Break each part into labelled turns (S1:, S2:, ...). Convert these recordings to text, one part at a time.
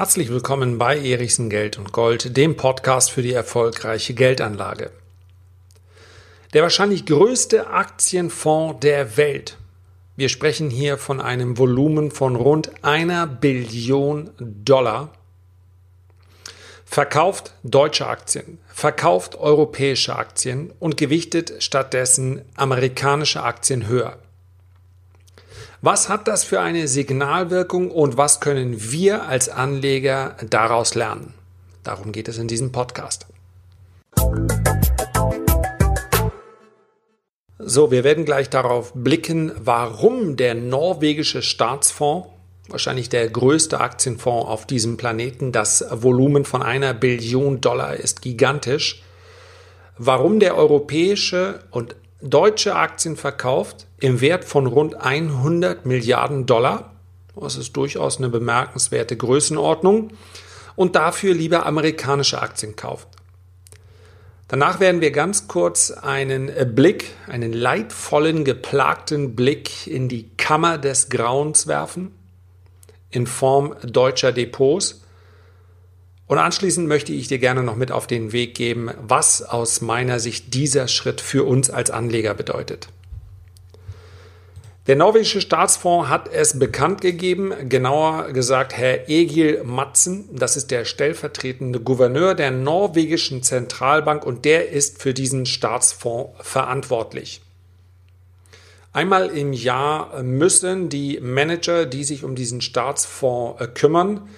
S1: Herzlich willkommen bei Erichsen Geld und Gold, dem Podcast für die erfolgreiche Geldanlage. Der wahrscheinlich größte Aktienfonds der Welt. Wir sprechen hier von einem Volumen von rund einer Billion Dollar. Verkauft deutsche Aktien, verkauft europäische Aktien und gewichtet stattdessen amerikanische Aktien höher. Was hat das für eine Signalwirkung und was können wir als Anleger daraus lernen? Darum geht es in diesem Podcast. So, wir werden gleich darauf blicken, warum der norwegische Staatsfonds, wahrscheinlich der größte Aktienfonds auf diesem Planeten, das Volumen von einer Billion Dollar ist gigantisch, warum der europäische und deutsche Aktien verkauft im Wert von rund 100 Milliarden Dollar. Das ist durchaus eine bemerkenswerte Größenordnung. Und dafür lieber amerikanische Aktien kauft. Danach werden wir ganz kurz einen Blick, einen leidvollen, geplagten Blick in die Kammer des Grauens werfen, in Form deutscher Depots. Und anschließend möchte ich dir gerne noch mit auf den Weg geben, was aus meiner Sicht dieser Schritt für uns als Anleger bedeutet. Der norwegische Staatsfonds hat es bekannt gegeben, genauer gesagt Herr Egil Madsen, das ist der stellvertretende Gouverneur der norwegischen Zentralbank und der ist für diesen Staatsfonds verantwortlich. Einmal im Jahr müssen die Manager, die sich um diesen Staatsfonds äh, kümmern,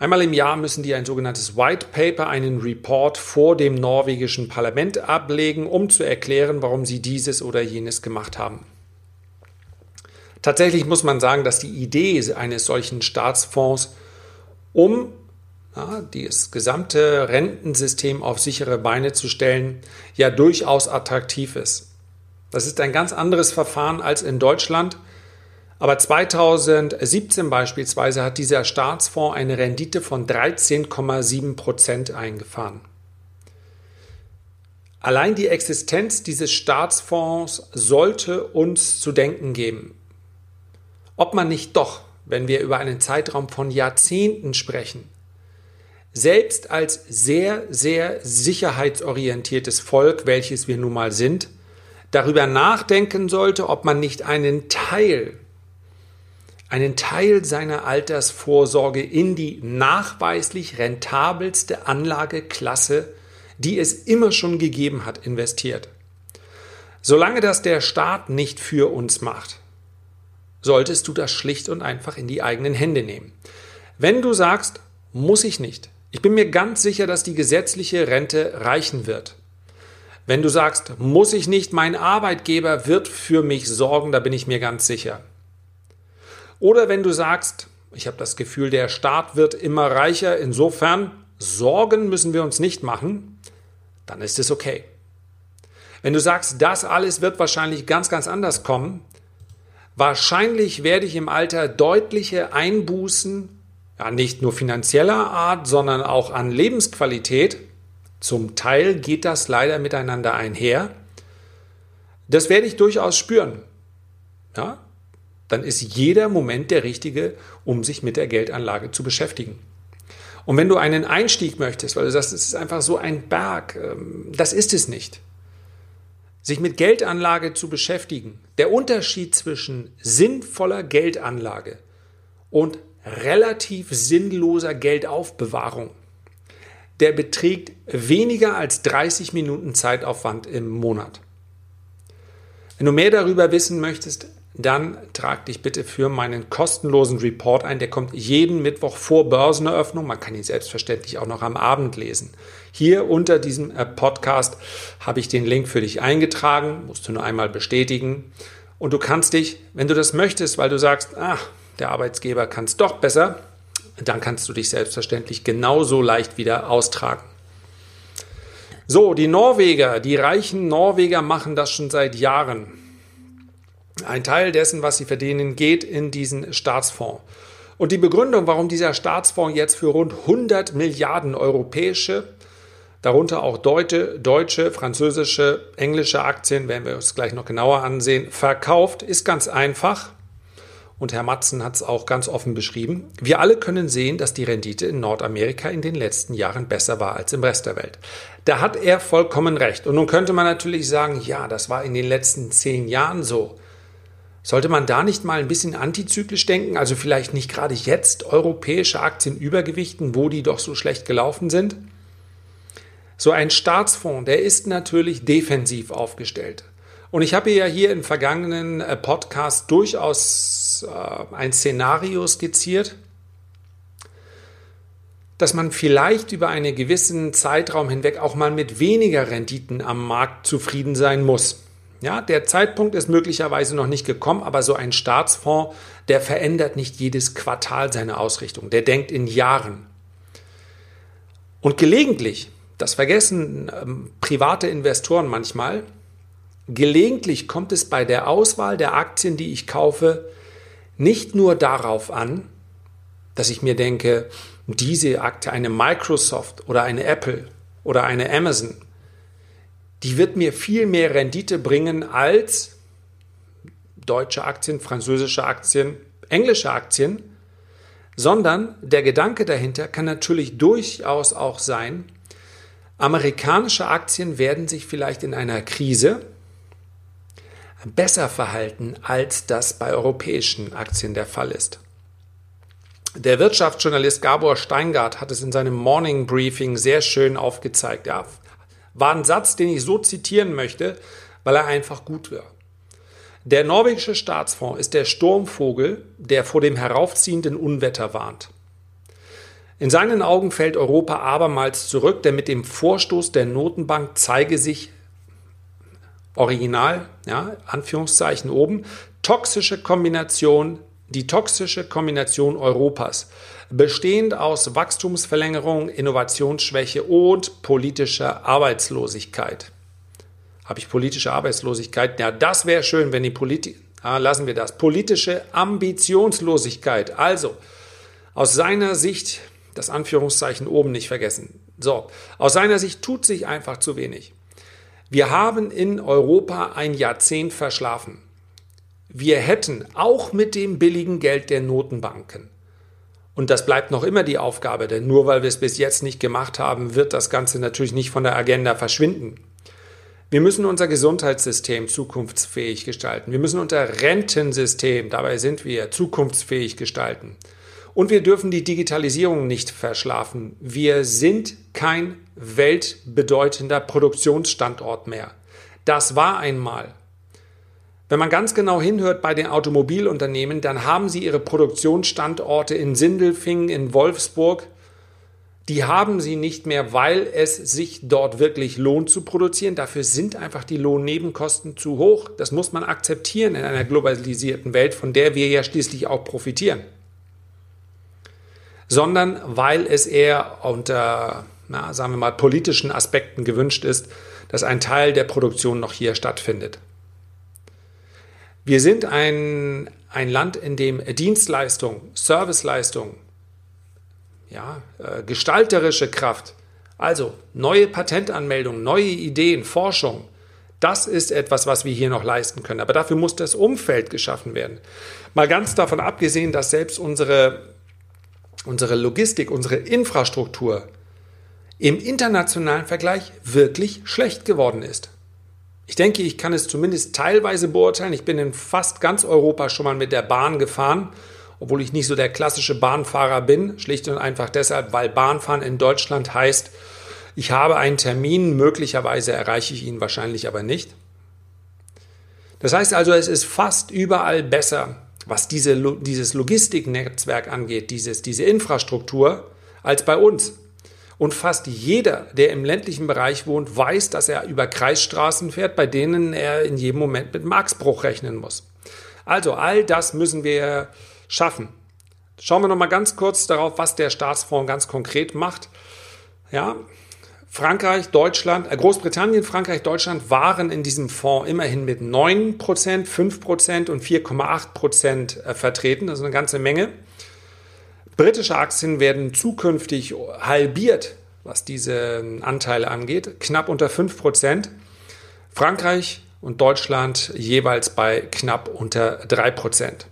S1: Einmal im Jahr müssen die ein sogenanntes White Paper, einen Report vor dem norwegischen Parlament ablegen, um zu erklären, warum sie dieses oder jenes gemacht haben. Tatsächlich muss man sagen, dass die Idee eines solchen Staatsfonds, um ja, das gesamte Rentensystem auf sichere Beine zu stellen, ja durchaus attraktiv ist. Das ist ein ganz anderes Verfahren als in Deutschland. Aber 2017 beispielsweise hat dieser Staatsfonds eine Rendite von 13,7 Prozent eingefahren. Allein die Existenz dieses Staatsfonds sollte uns zu denken geben ob man nicht doch, wenn wir über einen Zeitraum von Jahrzehnten sprechen, selbst als sehr, sehr sicherheitsorientiertes Volk, welches wir nun mal sind, darüber nachdenken sollte, ob man nicht einen Teil, einen Teil seiner Altersvorsorge in die nachweislich rentabelste Anlageklasse, die es immer schon gegeben hat, investiert. Solange das der Staat nicht für uns macht, solltest du das schlicht und einfach in die eigenen Hände nehmen. Wenn du sagst, muss ich nicht. Ich bin mir ganz sicher, dass die gesetzliche Rente reichen wird. Wenn du sagst, muss ich nicht, mein Arbeitgeber wird für mich sorgen, da bin ich mir ganz sicher. Oder wenn du sagst, ich habe das Gefühl, der Staat wird immer reicher, insofern Sorgen müssen wir uns nicht machen, dann ist es okay. Wenn du sagst, das alles wird wahrscheinlich ganz, ganz anders kommen, Wahrscheinlich werde ich im Alter deutliche Einbußen, ja nicht nur finanzieller Art, sondern auch an Lebensqualität. Zum Teil geht das leider miteinander einher. Das werde ich durchaus spüren. Ja? Dann ist jeder Moment der richtige, um sich mit der Geldanlage zu beschäftigen. Und wenn du einen Einstieg möchtest, weil du sagst, es ist einfach so ein Berg, ähm, das ist es nicht sich mit Geldanlage zu beschäftigen, der Unterschied zwischen sinnvoller Geldanlage und relativ sinnloser Geldaufbewahrung, der beträgt weniger als 30 Minuten Zeitaufwand im Monat. Wenn du mehr darüber wissen möchtest, dann trag dich bitte für meinen kostenlosen Report ein. Der kommt jeden Mittwoch vor Börseneröffnung. Man kann ihn selbstverständlich auch noch am Abend lesen. Hier unter diesem äh, Podcast habe ich den Link für dich eingetragen, musst du nur einmal bestätigen. Und du kannst dich, wenn du das möchtest, weil du sagst, ach, der Arbeitsgeber kann es doch besser, dann kannst du dich selbstverständlich genauso leicht wieder austragen. So, die Norweger, die reichen Norweger machen das schon seit Jahren. Ein Teil dessen, was sie verdienen, geht in diesen Staatsfonds. Und die Begründung, warum dieser Staatsfonds jetzt für rund 100 Milliarden europäische, darunter auch deutsche, deutsche, französische, englische Aktien, werden wir uns gleich noch genauer ansehen, verkauft, ist ganz einfach. und Herr Matzen hat es auch ganz offen beschrieben, wir alle können sehen, dass die Rendite in Nordamerika in den letzten Jahren besser war als im Rest der Welt. Da hat er vollkommen recht. Und nun könnte man natürlich sagen, ja, das war in den letzten zehn Jahren so. Sollte man da nicht mal ein bisschen antizyklisch denken, also vielleicht nicht gerade jetzt europäische Aktien übergewichten, wo die doch so schlecht gelaufen sind? So ein Staatsfonds, der ist natürlich defensiv aufgestellt. Und ich habe ja hier im vergangenen äh, Podcast durchaus äh, ein Szenario skizziert, dass man vielleicht über einen gewissen Zeitraum hinweg auch mal mit weniger Renditen am Markt zufrieden sein muss. Ja, der Zeitpunkt ist möglicherweise noch nicht gekommen, aber so ein Staatsfonds, der verändert nicht jedes Quartal seine Ausrichtung. Der denkt in Jahren. Und gelegentlich, das vergessen ähm, private Investoren manchmal, Gelegentlich kommt es bei der Auswahl der Aktien, die ich kaufe, nicht nur darauf an, dass ich mir denke, diese Aktie, eine Microsoft oder eine Apple oder eine Amazon, die wird mir viel mehr Rendite bringen als deutsche Aktien, französische Aktien, englische Aktien, sondern der Gedanke dahinter kann natürlich durchaus auch sein, amerikanische Aktien werden sich vielleicht in einer Krise besser verhalten, als das bei europäischen Aktien der Fall ist. Der Wirtschaftsjournalist Gabor Steingart hat es in seinem Morning Briefing sehr schön aufgezeigt. Ja, war ein Satz, den ich so zitieren möchte, weil er einfach gut war. Der norwegische Staatsfonds ist der Sturmvogel, der vor dem heraufziehenden Unwetter warnt. In seinen Augen fällt Europa abermals zurück, denn mit dem Vorstoß der Notenbank zeige sich Original, ja, Anführungszeichen oben, toxische Kombination, die toxische Kombination Europas, bestehend aus Wachstumsverlängerung, Innovationsschwäche und politischer Arbeitslosigkeit. Habe ich politische Arbeitslosigkeit? Ja, das wäre schön, wenn die Politik, ah, lassen wir das, politische Ambitionslosigkeit. Also, aus seiner Sicht, das Anführungszeichen oben nicht vergessen. So, aus seiner Sicht tut sich einfach zu wenig. Wir haben in Europa ein Jahrzehnt verschlafen. Wir hätten auch mit dem billigen Geld der Notenbanken, und das bleibt noch immer die Aufgabe, denn nur weil wir es bis jetzt nicht gemacht haben, wird das Ganze natürlich nicht von der Agenda verschwinden. Wir müssen unser Gesundheitssystem zukunftsfähig gestalten. Wir müssen unser Rentensystem, dabei sind wir, zukunftsfähig gestalten. Und wir dürfen die Digitalisierung nicht verschlafen. Wir sind kein weltbedeutender Produktionsstandort mehr. Das war einmal. Wenn man ganz genau hinhört bei den Automobilunternehmen, dann haben sie ihre Produktionsstandorte in Sindelfingen, in Wolfsburg. Die haben sie nicht mehr, weil es sich dort wirklich lohnt zu produzieren. Dafür sind einfach die Lohnnebenkosten zu hoch. Das muss man akzeptieren in einer globalisierten Welt, von der wir ja schließlich auch profitieren sondern weil es eher unter, na, sagen wir mal, politischen Aspekten gewünscht ist, dass ein Teil der Produktion noch hier stattfindet. Wir sind ein, ein Land, in dem Dienstleistung, Serviceleistung, ja, äh, gestalterische Kraft, also neue Patentanmeldungen, neue Ideen, Forschung, das ist etwas, was wir hier noch leisten können. Aber dafür muss das Umfeld geschaffen werden. Mal ganz davon abgesehen, dass selbst unsere unsere Logistik, unsere Infrastruktur im internationalen Vergleich wirklich schlecht geworden ist. Ich denke, ich kann es zumindest teilweise beurteilen. Ich bin in fast ganz Europa schon mal mit der Bahn gefahren, obwohl ich nicht so der klassische Bahnfahrer bin, schlicht und einfach deshalb, weil Bahnfahren in Deutschland heißt, ich habe einen Termin, möglicherweise erreiche ich ihn wahrscheinlich aber nicht. Das heißt also, es ist fast überall besser, was diese, dieses Logistiknetzwerk angeht, dieses, diese Infrastruktur, als bei uns. Und fast jeder, der im ländlichen Bereich wohnt, weiß, dass er über Kreisstraßen fährt, bei denen er in jedem Moment mit Marksbruch rechnen muss. Also all das müssen wir schaffen. Schauen wir noch mal ganz kurz darauf, was der Staatsfonds ganz konkret macht. Ja, Frankreich, Deutschland, äh Großbritannien, Frankreich, Deutschland waren in diesem Fonds immerhin mit 9%, 5% und 4,8% äh, vertreten. Das ist eine ganze Menge. Britische Aktien werden zukünftig halbiert, was diese ähm, Anteile angeht, knapp unter 5%. Frankreich und Deutschland jeweils bei knapp unter 3%.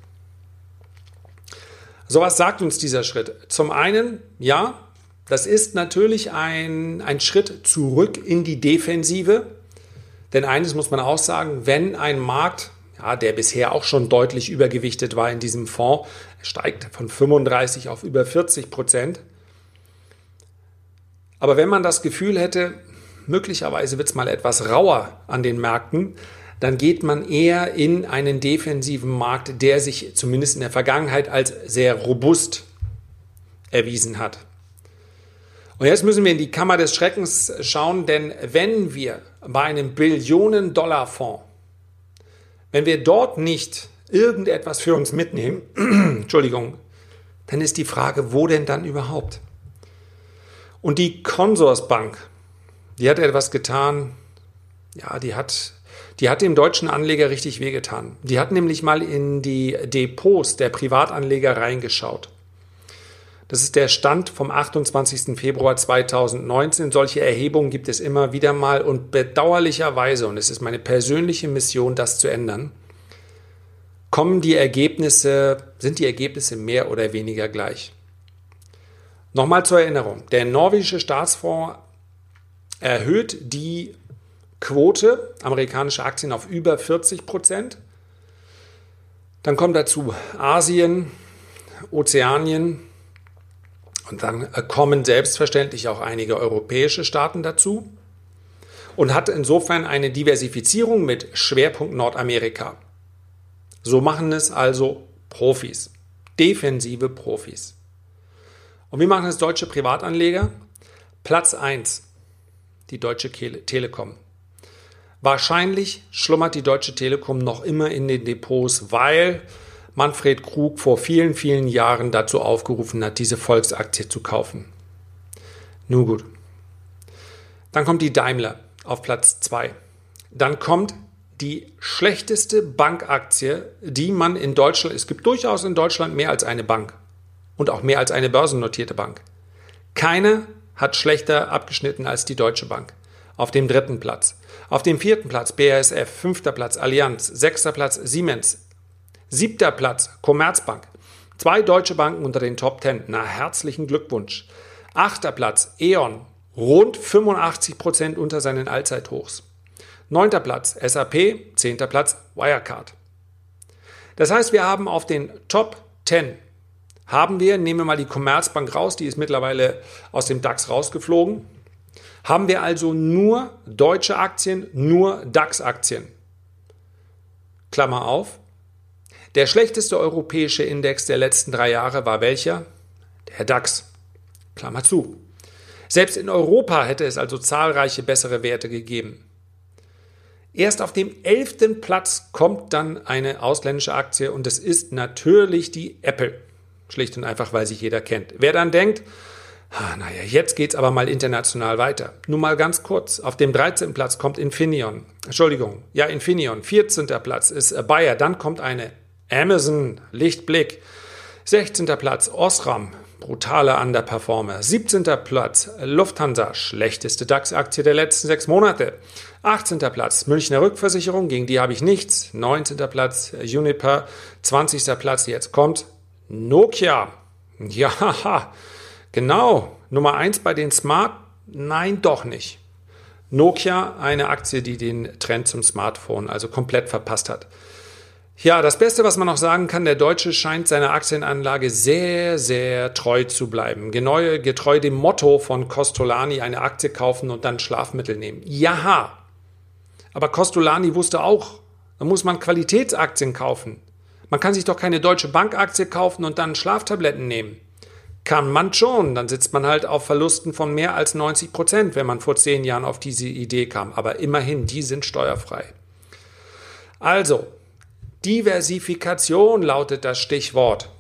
S1: So was sagt uns dieser Schritt? Zum einen, ja, das ist natürlich ein, ein Schritt zurück in die Defensive. Denn eines muss man auch sagen, wenn ein Markt, ja, der bisher auch schon deutlich übergewichtet war in diesem Fonds, steigt von 35 auf über 40 Prozent. Aber wenn man das Gefühl hätte, möglicherweise wird es mal etwas rauer an den Märkten, dann geht man eher in einen defensiven Markt, der sich zumindest in der Vergangenheit als sehr robust erwiesen hat. Und jetzt müssen wir in die Kammer des Schreckens schauen, denn wenn wir bei einem Billionen-Dollar-Fonds, wenn wir dort nicht irgendetwas für uns mitnehmen, Entschuldigung, dann ist die Frage, wo denn dann überhaupt? Und die Consorsbank, die hat etwas getan, ja, die hat, die hat dem deutschen Anleger richtig wehgetan. Die hat nämlich mal in die Depots der Privatanleger reingeschaut. Das ist der Stand vom 28. Februar 2019. Solche Erhebungen gibt es immer wieder mal und bedauerlicherweise, und es ist meine persönliche Mission, das zu ändern, kommen die Ergebnisse, sind die Ergebnisse mehr oder weniger gleich. Nochmal zur Erinnerung. Der norwegische Staatsfonds erhöht die Quote amerikanischer Aktien auf über 40 Prozent. Dann kommt dazu Asien, Ozeanien, und dann kommen selbstverständlich auch einige europäische Staaten dazu und hat insofern eine Diversifizierung mit Schwerpunkt Nordamerika. So machen es also Profis, defensive Profis. Und wie machen es deutsche Privatanleger? Platz 1, die Deutsche Telekom. Wahrscheinlich schlummert die Deutsche Telekom noch immer in den Depots, weil Manfred Krug vor vielen, vielen Jahren dazu aufgerufen hat, diese Volksaktie zu kaufen. Nun gut. Dann kommt die Daimler auf Platz 2. Dann kommt die schlechteste Bankaktie, die man in Deutschland, es gibt durchaus in Deutschland mehr als eine Bank und auch mehr als eine börsennotierte Bank. Keine hat schlechter abgeschnitten als die Deutsche Bank. Auf dem dritten Platz. Auf dem vierten Platz BASF, fünfter Platz Allianz, sechster Platz Siemens, Siebter Platz, Commerzbank. Zwei deutsche Banken unter den Top 10. Na, herzlichen Glückwunsch. Achter Platz, E.ON. Rund 85 Prozent unter seinen Allzeithochs. Neunter Platz, SAP. Zehnter Platz, Wirecard. Das heißt, wir haben auf den Top 10 haben wir, nehmen wir mal die Commerzbank raus, die ist mittlerweile aus dem DAX rausgeflogen, haben wir also nur deutsche Aktien, nur DAX-Aktien. Klammer auf, der schlechteste europäische Index der letzten drei Jahre war welcher? Der DAX. Klammer zu. Selbst in Europa hätte es also zahlreiche bessere Werte gegeben. Erst auf dem elften Platz kommt dann eine ausländische Aktie und es ist natürlich die Apple. Schlicht und einfach, weil sich jeder kennt. Wer dann denkt, ah, naja, jetzt geht's aber mal international weiter. Nur mal ganz kurz. Auf dem 13. Platz kommt Infineon. Entschuldigung, ja, Infineon. 14. Platz ist Bayer. Dann kommt eine Amazon, Lichtblick. 16. Platz, Osram, brutaler Underperformer. 17. Platz, Lufthansa, schlechteste DAX-Aktie der letzten sechs Monate. 18. Platz, Münchner Rückversicherung, gegen die habe ich nichts. 19. Platz, Uniper. 20. Platz, jetzt kommt Nokia. Ja, genau. Nummer 1 bei den Smart? Nein, doch nicht. Nokia, eine Aktie, die den Trend zum Smartphone also komplett verpasst hat. Ja, das Beste, was man noch sagen kann, der Deutsche scheint seiner Aktienanlage sehr, sehr treu zu bleiben. Getreu, getreu dem Motto von Costolani, eine Aktie kaufen und dann Schlafmittel nehmen. Ja, aber Costolani wusste auch, da muss man Qualitätsaktien kaufen. Man kann sich doch keine deutsche Bankaktie kaufen und dann Schlaftabletten nehmen. Kann man schon, dann sitzt man halt auf Verlusten von mehr als 90 Prozent, wenn man vor zehn Jahren auf diese Idee kam. Aber immerhin, die sind steuerfrei. Also, Diversifikation lautet das Stichwort.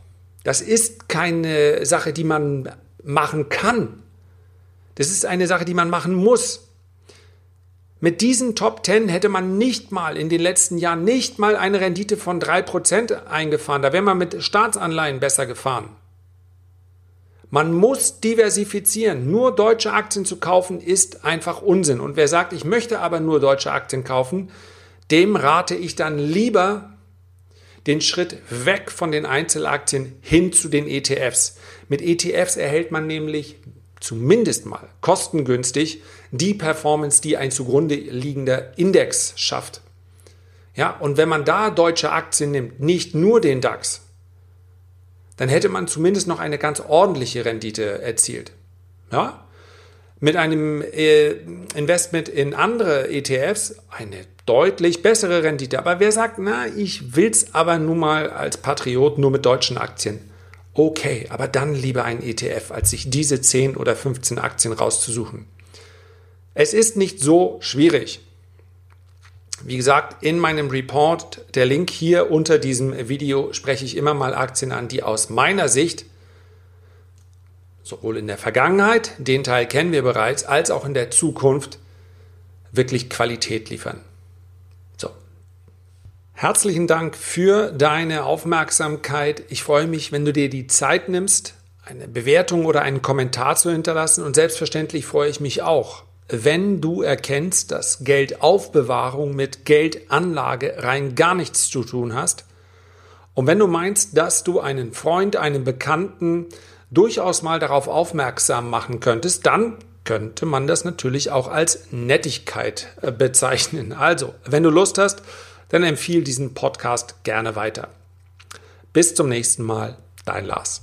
S1: Das ist keine Sache, die man machen kann. Das ist eine Sache, die man machen muss. Mit diesen Top 10 hätte man nicht mal in den letzten Jahren nicht mal eine Rendite von 3% eingefahren. Da wäre man mit Staatsanleihen besser gefahren. Man muss diversifizieren. Nur deutsche Aktien zu kaufen ist einfach Unsinn. Und wer sagt, ich möchte aber nur deutsche Aktien kaufen, dem rate ich dann lieber den Schritt weg von den Einzelaktien hin zu den ETFs. Mit ETFs erhält man nämlich zumindest mal kostengünstig die Performance, die ein zugrunde liegender Index schafft. Ja, und wenn man da deutsche Aktien nimmt, nicht nur den DAX, dann hätte man zumindest noch eine ganz ordentliche Rendite erzielt. Ja? Mit einem äh, Investment in andere ETFs eine deutlich bessere Rendite. Aber wer sagt, na, ich will's aber nun mal als Patriot nur mit deutschen Aktien. Okay, aber dann lieber ein ETF, als sich diese 10 oder 15 Aktien rauszusuchen. Es ist nicht so schwierig. Wie gesagt, in meinem Report, der Link hier unter diesem Video, spreche ich immer mal Aktien an, die aus meiner Sicht sowohl in der Vergangenheit, den Teil kennen wir bereits, als auch in der Zukunft wirklich Qualität liefern. So. Herzlichen Dank für deine Aufmerksamkeit. Ich freue mich, wenn du dir die Zeit nimmst, eine Bewertung oder einen Kommentar zu hinterlassen und selbstverständlich freue ich mich auch, wenn du erkennst, dass Geldaufbewahrung mit Geldanlage rein gar nichts zu tun hast. Und wenn du meinst, dass du einen Freund, einen Bekannten durchaus mal darauf aufmerksam machen könntest, dann könnte man das natürlich auch als Nettigkeit äh, bezeichnen. Also, wenn du Lust hast, dann empfiehl diesen Podcast gerne weiter. Bis zum nächsten Mal, dein Lars.